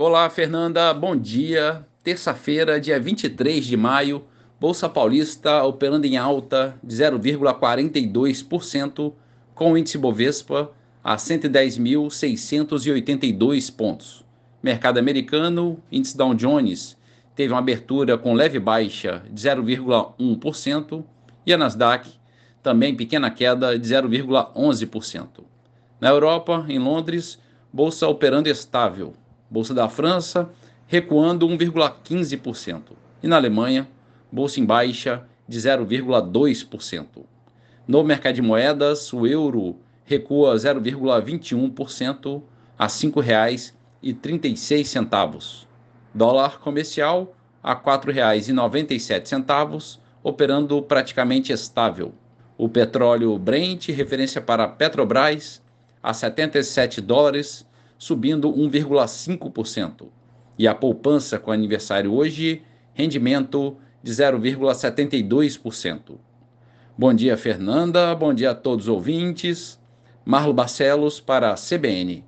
Olá, Fernanda, bom dia. Terça-feira, dia 23 de maio, Bolsa Paulista operando em alta de 0,42%, com o índice Bovespa a 110.682 pontos. Mercado americano, índice Dow Jones teve uma abertura com leve baixa de 0,1% e a Nasdaq também pequena queda de 0,11%. Na Europa, em Londres, bolsa operando estável. Bolsa da França recuando 1,15%. E na Alemanha, bolsa em baixa de 0,2%. No mercado de moedas, o euro recua 0,21% a R$ 5,36. Dólar comercial a R$ 4,97, operando praticamente estável. O petróleo Brent, referência para Petrobras, a 77 dólares, subindo 1,5%. E a poupança com aniversário hoje, rendimento de 0,72%. Bom dia, Fernanda. Bom dia a todos os ouvintes. Marlo Barcelos para a CBN.